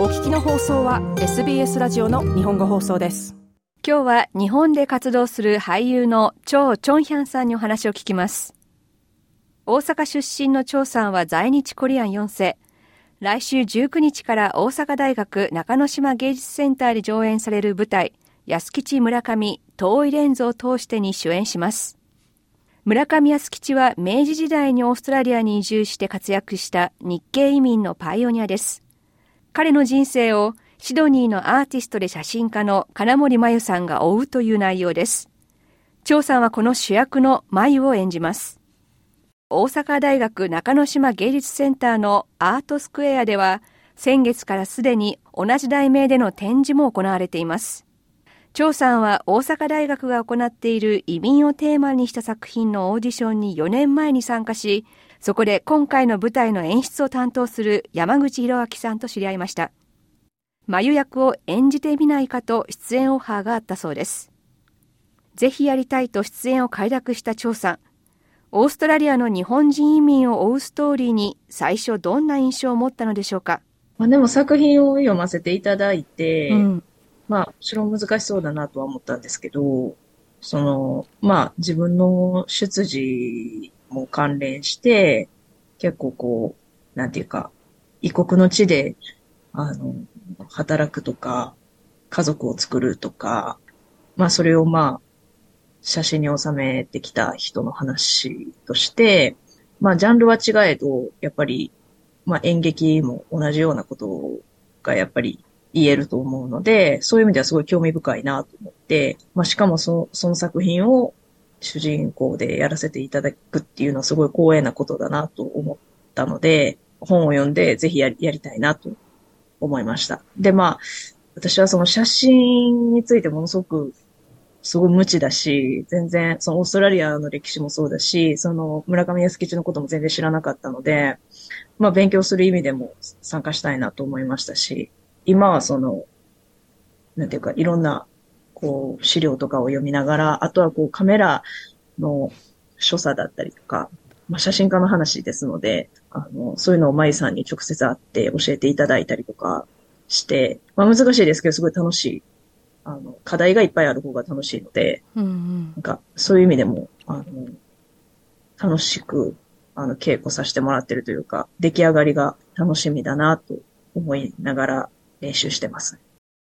お聞きの放送は SBS ラジオの日本語放送です。今日は日本で活動する俳優のチ・チョンヒャンさんにお話を聞きます。大阪出身のチョウさんは在日コリアン4世。来週19日から大阪大学中之島芸術センターで上演される舞台安吉村上遠いレンズを通してに主演します。村上康吉は明治時代にオーストラリアに移住して活躍した日系移民のパイオニアです。彼の人生をシドニーのアーティストで写真家の金森真由さんが追うという内容です。張さんはこの主役の真由を演じます。大阪大学中之島芸術センターのアートスクエアでは先月からすでに同じ題名での展示も行われています。張さんは大阪大学が行っている移民をテーマにした作品のオーディションに4年前に参加し、そこで今回の舞台の演出を担当する山口博明さんと知り合いました。眉役を演じてみないかと出演オファーがあったそうです。ぜひやりたいと出演を快諾した張さん。オーストラリアの日本人移民を追うストーリーに最初どんな印象を持ったのでしょうか？まあ、でも作品を読ませていただいて、うん、まあ、もちろん難しそうだなとは思ったんですけど、その、まあ、自分の出自も関連して、結構こう、なんていうか、異国の地で、あの、働くとか、家族を作るとか、まあ、それをまあ、写真に収めてきた人の話として、まあ、ジャンルは違えど、やっぱり、まあ、演劇も同じようなことがやっぱり言えると思うので、そういう意味ではすごい興味深いなと思って、まあ、しかもそその作品を主人公でやらせていただくっていうのはすごい光栄なことだなと思ったので、本を読んでぜひやりやりたいなと思いました。で、まあ、私はその写真についてものすごくすごい無知だし、全然、そのオーストラリアの歴史もそうだし、その村上康吉のことも全然知らなかったので、まあ勉強する意味でも参加したいなと思いましたし、今はその、なんていうか、いろんな、こう、資料とかを読みながら、あとはこう、カメラの所作だったりとか、まあ、写真家の話ですので、あの、そういうのを舞さんに直接会って教えていただいたりとかして、まあ、難しいですけど、すごい楽しい。あの、課題がいっぱいある方が楽しいので、うんうん、なんか、そういう意味でも、あの、楽しく、あの、稽古させてもらってるというか、出来上がりが楽しみだなと思いながら練習してます。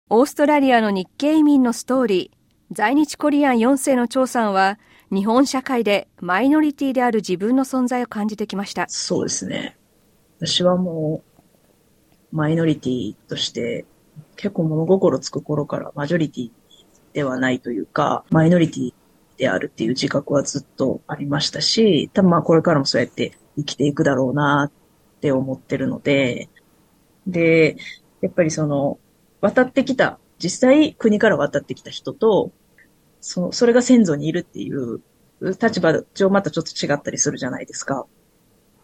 オーストラリアの日系移民のストーリー、在日コリアン4世の張さんは、日本社会でマイノリティである自分の存在を感じてきました。そうですね。私はもう、マイノリティとして、結構物心つく頃からマジョリティではないというか、マイノリティであるっていう自覚はずっとありましたし、多分まあこれからもそうやって生きていくだろうなって思ってるので、で、やっぱりその、渡ってきた、実際国から渡ってきた人と、そそれが先祖にいるっていう立場上またちょっと違ったりするじゃないですか。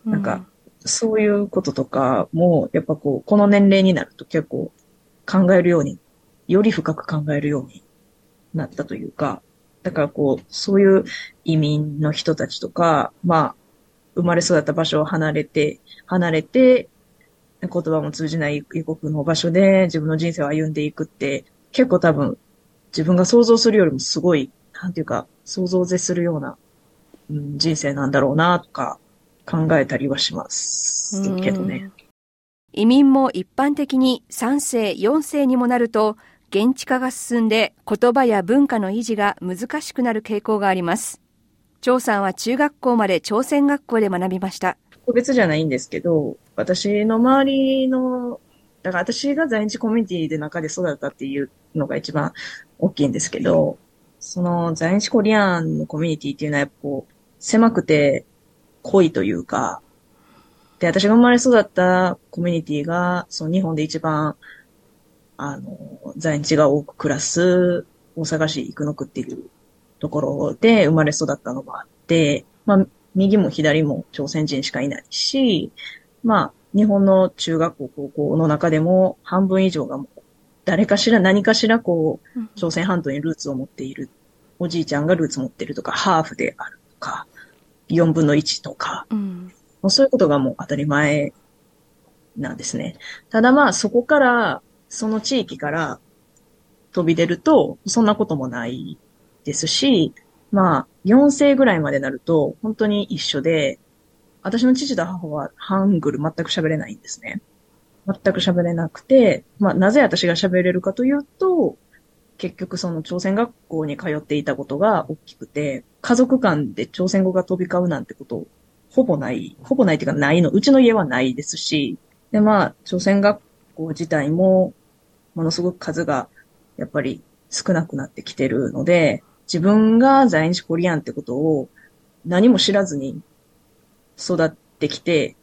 なんか、そういうこととかも、やっぱこう、この年齢になると結構考えるように、より深く考えるようになったというか、だからこう、そういう移民の人たちとか、まあ、生まれ育った場所を離れて、離れて、言葉も通じない異国の場所で自分の人生を歩んでいくって、結構多分自分が想像するよりもすごい、なんていうか、想像を絶するような、うん、人生なんだろうなとか考えたりはしますけどね。移民も一般的に3世、4世にもなると、現地化が進んで言葉や文化の維持が難しくなる傾向があります。張さんは中学校まで朝鮮学校で学びました。個別じゃないんですけど、私の周りの、だから私が在日コミュニティで中で育ったっていうのが一番大きいんですけど、その在日コリアンのコミュニティっていうのはやっぱこう、狭くて濃いというか、で、私が生まれ育ったコミュニティが、その日本で一番、あの、在日が多く暮らす大阪市生野区っていうところで生まれ育ったのもあって、まあ、右も左も朝鮮人しかいないし、まあ、日本の中学校、高校の中でも半分以上がもう誰かしら何かしらこう、朝鮮半島にルーツを持っている、おじいちゃんがルーツ持ってるとか、ハーフであるとか、4分の1とか、うん、もうそういうことがもう当たり前なんですね。ただまあそこから、その地域から飛び出ると、そんなこともないですし、まあ、4世ぐらいまでなると、本当に一緒で、私の父と母はハングル全く喋れないんですね。全く喋れなくて、まあ、なぜ私が喋れるかというと、結局その朝鮮学校に通っていたことが大きくて、家族間で朝鮮語が飛び交うなんてことほぼない、ほぼないっていうかないの、うちの家はないですし、でまあ、朝鮮学校自体もものすごく数がやっぱり少なくなってきてるので、自分が在日コリアンってことを何も知らずに育ってきて、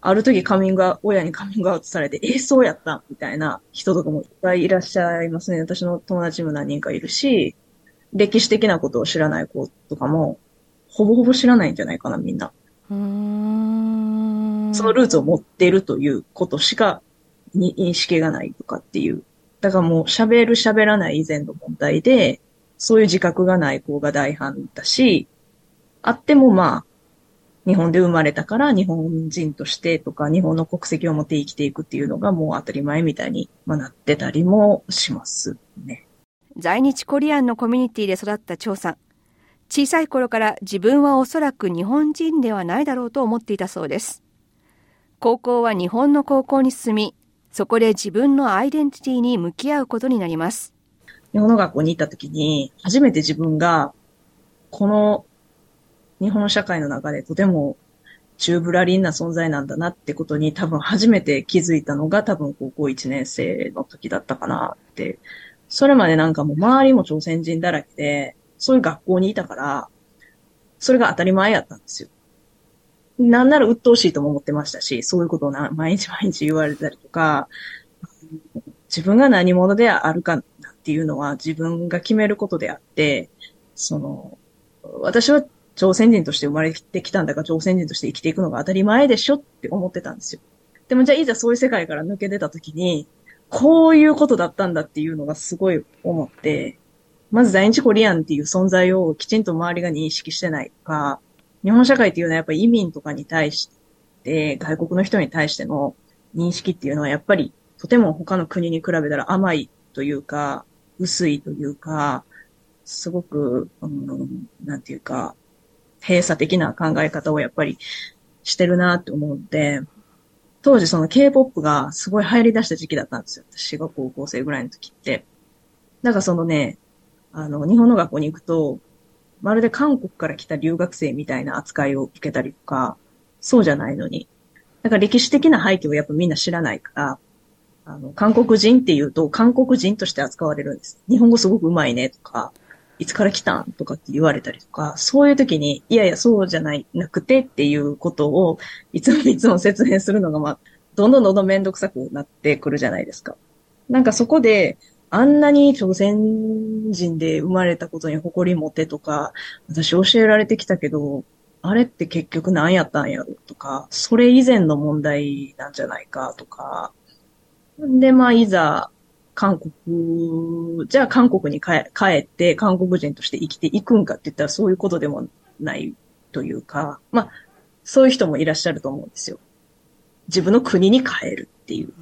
ある時カミングア親にカミングアウトされて、え、そうやったみたいな人とかもいっぱいいらっしゃいますね。私の友達も何人かいるし、歴史的なことを知らない子とかも、ほぼほぼ知らないんじゃないかな、みんな。うんそのルーツを持っているということしかに認識がないとかっていう。だからもう喋る喋らない以前の問題で、そういう自覚がない子が大半だし、あってもまあ、日本で生まれたから日本人としてとか日本の国籍を持って生きていくっていうのがもう当たり前みたいになってたりもしますね。在日コリアンのコミュニティで育った張さん。小さい頃から自分はおそらく日本人ではないだろうと思っていたそうです。高校は日本の高校に進み、そこで自分のアイデンティティに向き合うことになります。日本の学校に行った時に、初めて自分が、この日本社会の中でとても中ぶらりんな存在なんだなってことに多分初めて気づいたのが多分高校1年生の時だったかなって。それまでなんかもう周りも朝鮮人だらけで、そういう学校にいたから、それが当たり前やったんですよ。なんなら鬱陶しいとも思ってましたし、そういうことを毎日毎日言われたりとか、自分が何者であるかっていうのは自分が決めることであって、その、私は朝鮮人として生まれてきたんだから朝鮮人として生きていくのが当たり前でしょって思ってたんですよ。でもじゃあいざそういう世界から抜け出た時に、こういうことだったんだっていうのがすごい思って、まず在日コリアンっていう存在をきちんと周りが認識してないとか、日本社会っていうのはやっぱり移民とかに対して、外国の人に対しての認識っていうのはやっぱりとても他の国に比べたら甘いというか、薄いというか、すごく、うん、なんていうか、閉鎖的な考え方をやっぱりしてるなって思うんで、当時その K-POP がすごい入り出した時期だったんですよ。私が高校生ぐらいの時って。なんかそのね、あの、日本の学校に行くと、まるで韓国から来た留学生みたいな扱いを受けたりとか、そうじゃないのに。だから歴史的な背景をやっぱみんな知らないから、あの、韓国人って言うと、韓国人として扱われるんです。日本語すごく上手いねとか、いつから来たんとかって言われたりとか、そういう時に、いやいや、そうじゃない、なくてっていうことを、いつもいつも説明するのが、まあ、どんどんどんどんめんどくさくなってくるじゃないですか。なんかそこで、あんなに朝鮮人で生まれたことに誇り持てとか、私教えられてきたけど、あれって結局何やったんやろとか、それ以前の問題なんじゃないかとか。で、まあ、いざ、韓国、じゃあ韓国に帰って韓国人として生きていくんかって言ったらそういうことでもないというか、まあ、そういう人もいらっしゃると思うんですよ。自分の国に帰るっていう。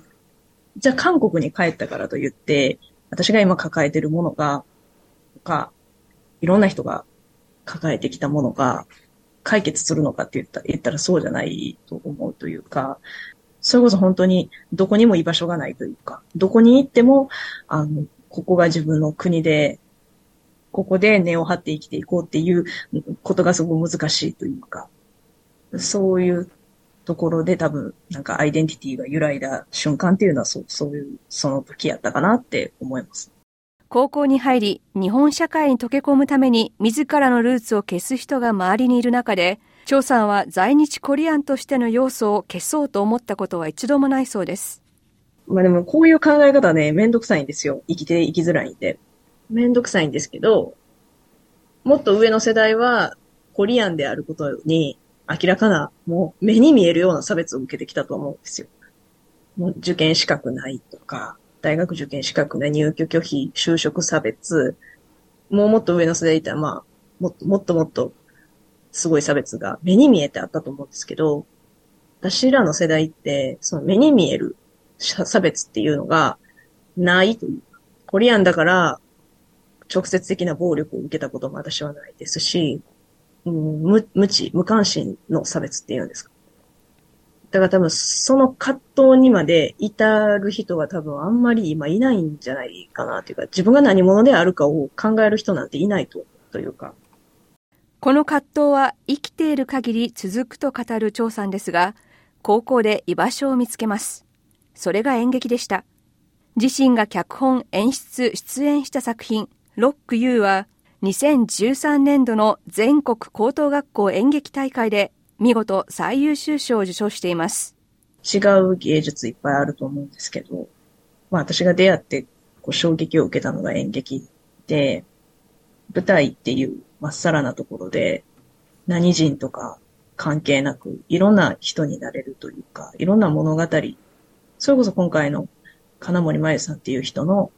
じゃあ韓国に帰ったからと言って、私が今抱えてるものが、か、いろんな人が抱えてきたものが解決するのかって言った言ったらそうじゃないと思うというか、それこそ本当にどこにも居場所がないというか、どこに行っても、あの、ここが自分の国で、ここで根を張って生きていこうっていうことがすごく難しいというか、そういうところで多分、なんかアイデンティティが揺らいだ瞬間っていうのはそう、そういう、その時やったかなって思います。高校に入り、日本社会に溶け込むために自らのルーツを消す人が周りにいる中で、張さんは在日コリアンとしての要素を消そうと思ったことは一度もないそうです。まあでもこういう考え方ね、めんどくさいんですよ。生きて生きづらいんで。めんどくさいんですけど、もっと上の世代はコリアンであることに明らかな、もう目に見えるような差別を受けてきたと思うんですよ。もう受験資格ないとか、大学受験資格ない入居拒否、就職差別、もうもっと上の世代いたら、まあ、もっともっともっとすごい差別が目に見えてあったと思うんですけど、私らの世代って、その目に見える差別っていうのがないという。コリアンだから直接的な暴力を受けたことも私はないですし、うん、無無知、無関心の差別っていうんですか。だから多分その葛藤にまで至る人は多分あんまり今いないんじゃないかなというか、自分が何者であるかを考える人なんていないと、というか。この葛藤は生きている限り続くと語る張さんですが、高校で居場所を見つけます。それが演劇でした。自身が脚本、演出、出演した作品、ロック U は2013年度の全国高等学校演劇大会で見事最優秀賞を受賞しています。違う芸術いっぱいあると思うんですけど、まあ私が出会ってこう衝撃を受けたのが演劇で、舞台っていうまっさらなところで何人とか関係なくいろんな人になれるというか、いろんな物語、それこそ今回の金森真由さんっていう人の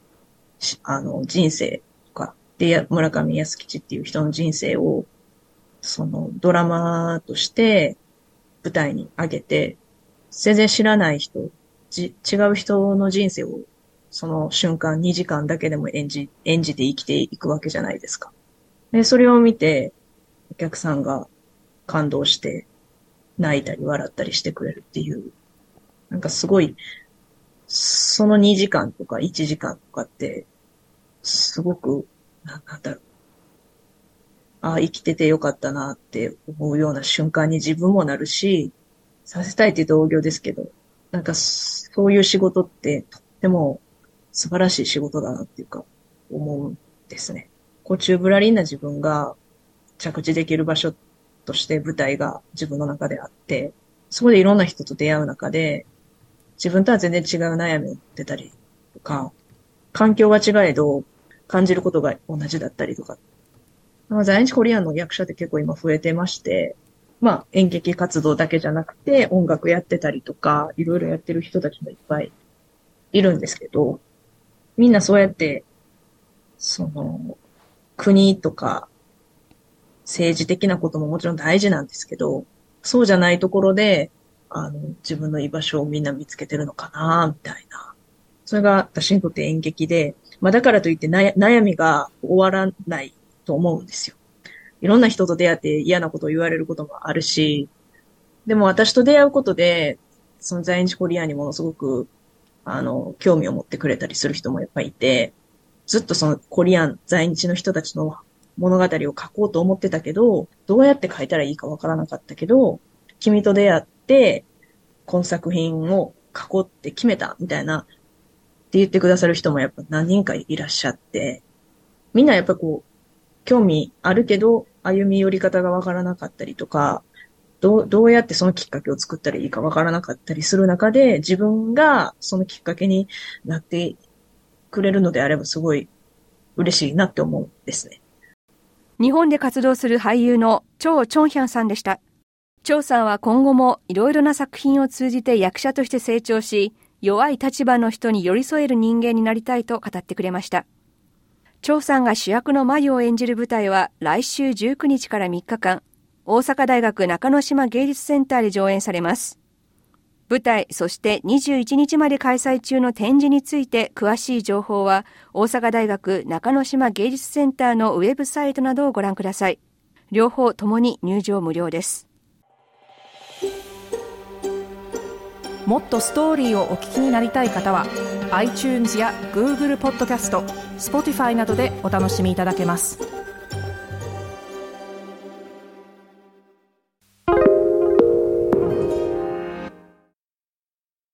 あの人生とか、で、村上康吉っていう人の人生をそのドラマとして舞台に上げて、全然知らない人、じ違う人の人生をその瞬間2時間だけでも演じ、演じて生きていくわけじゃないですか。で、それを見て、お客さんが感動して、泣いたり笑ったりしてくれるっていう、なんかすごい、その2時間とか1時間とかって、すごく、なんだろう、ああ、生きててよかったなって思うような瞬間に自分もなるし、させたいって言うと大行ですけど、なんかそういう仕事ってとっても素晴らしい仕事だなっていうか、思うんですね。こう宙ぶらりんな自分が着地できる場所として舞台が自分の中であって、そこでいろんな人と出会う中で、自分とは全然違う悩みを持ってたりとか、環境が違えど感じることが同じだったりとか。まあ、在日コリアンの役者って結構今増えてまして、まあ演劇活動だけじゃなくて音楽やってたりとか、いろいろやってる人たちもいっぱいいるんですけど、みんなそうやって、その、国とか政治的なことももちろん大事なんですけど、そうじゃないところで、あの、自分の居場所をみんな見つけてるのかな、みたいな。それが私にとって演劇で、まあだからといって悩みが終わらないと思うんですよ。いろんな人と出会って嫌なことを言われることもあるし、でも私と出会うことで、その在日コリアにものすごく、あの、興味を持ってくれたりする人もやっぱいて、ずっとそのコリアン、在日の人たちの物語を書こうと思ってたけど、どうやって書いたらいいかわからなかったけど、君と出会って、この作品を書こうって決めた、みたいな、って言ってくださる人もやっぱ何人かいらっしゃって、みんなやっぱこう、興味あるけど、歩み寄り方がわからなかったりとか、どう、どうやってそのきっかけを作ったらいいかわからなかったりする中で、自分がそのきっかけになってくれるのであればすごい嬉しいなって思うんですね。日本で活動する俳優のチョウ・チョンヒャンさんでした。チョウさんは今後もいろいろな作品を通じて役者として成長し、弱い立場の人に寄り添える人間になりたいと語ってくれました。張さんが主役の眉を演じる舞台は来週19日から3日間、大阪大学中之島芸術センターで上演されます。舞台、そして21日まで開催中の展示について詳しい情報は、大阪大学中之島芸術センターのウェブサイトなどをご覧ください。両方ともに入場無料です。もっとストーリーをお聞きになりたい方は、iTunes や Google ポッドキャスト Spotify などでお楽しみいただけます。